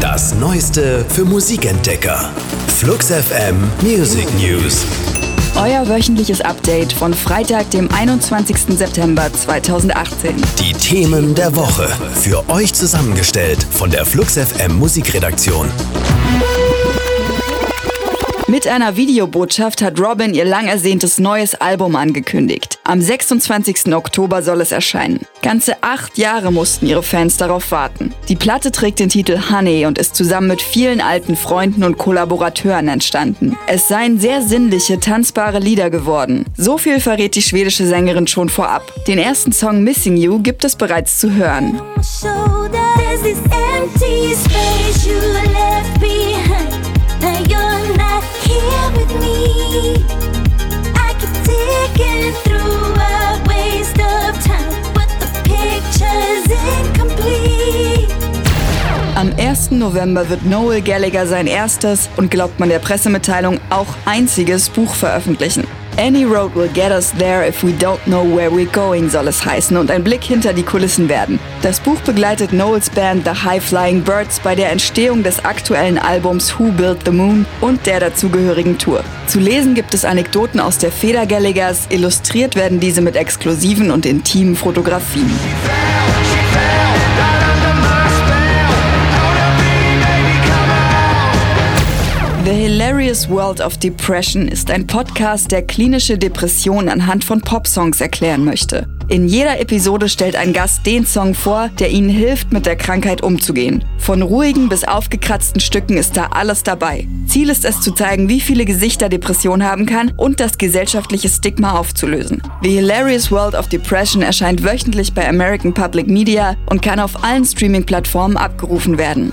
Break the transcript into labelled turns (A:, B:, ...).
A: Das Neueste für Musikentdecker. Flux FM Music News.
B: Euer wöchentliches Update von Freitag, dem 21. September 2018.
A: Die Themen der Woche. Für euch zusammengestellt von der Flux FM Musikredaktion.
B: Mit einer Videobotschaft hat Robin ihr lang ersehntes neues Album angekündigt. Am 26. Oktober soll es erscheinen. Ganze acht Jahre mussten ihre Fans darauf warten. Die Platte trägt den Titel Honey und ist zusammen mit vielen alten Freunden und Kollaborateuren entstanden. Es seien sehr sinnliche, tanzbare Lieder geworden. So viel verrät die schwedische Sängerin schon vorab. Den ersten Song Missing You gibt es bereits zu hören. 1. November wird Noel Gallagher sein erstes und glaubt man der Pressemitteilung auch einziges Buch veröffentlichen. Any road will get us there if we don't know where we're going, soll es heißen und ein Blick hinter die Kulissen werden. Das Buch begleitet Noels Band The High Flying Birds bei der Entstehung des aktuellen Albums Who Built the Moon und der dazugehörigen Tour. Zu lesen gibt es Anekdoten aus der Feder Gallaghers, illustriert werden diese mit exklusiven und intimen Fotografien. The Hilarious World of Depression ist ein Podcast, der klinische Depression anhand von Popsongs erklären möchte. In jeder Episode stellt ein Gast den Song vor, der ihnen hilft, mit der Krankheit umzugehen. Von ruhigen bis aufgekratzten Stücken ist da alles dabei. Ziel ist es zu zeigen, wie viele Gesichter Depression haben kann und das gesellschaftliche Stigma aufzulösen. The Hilarious World of Depression erscheint wöchentlich bei American Public Media und kann auf allen Streaming-Plattformen abgerufen werden.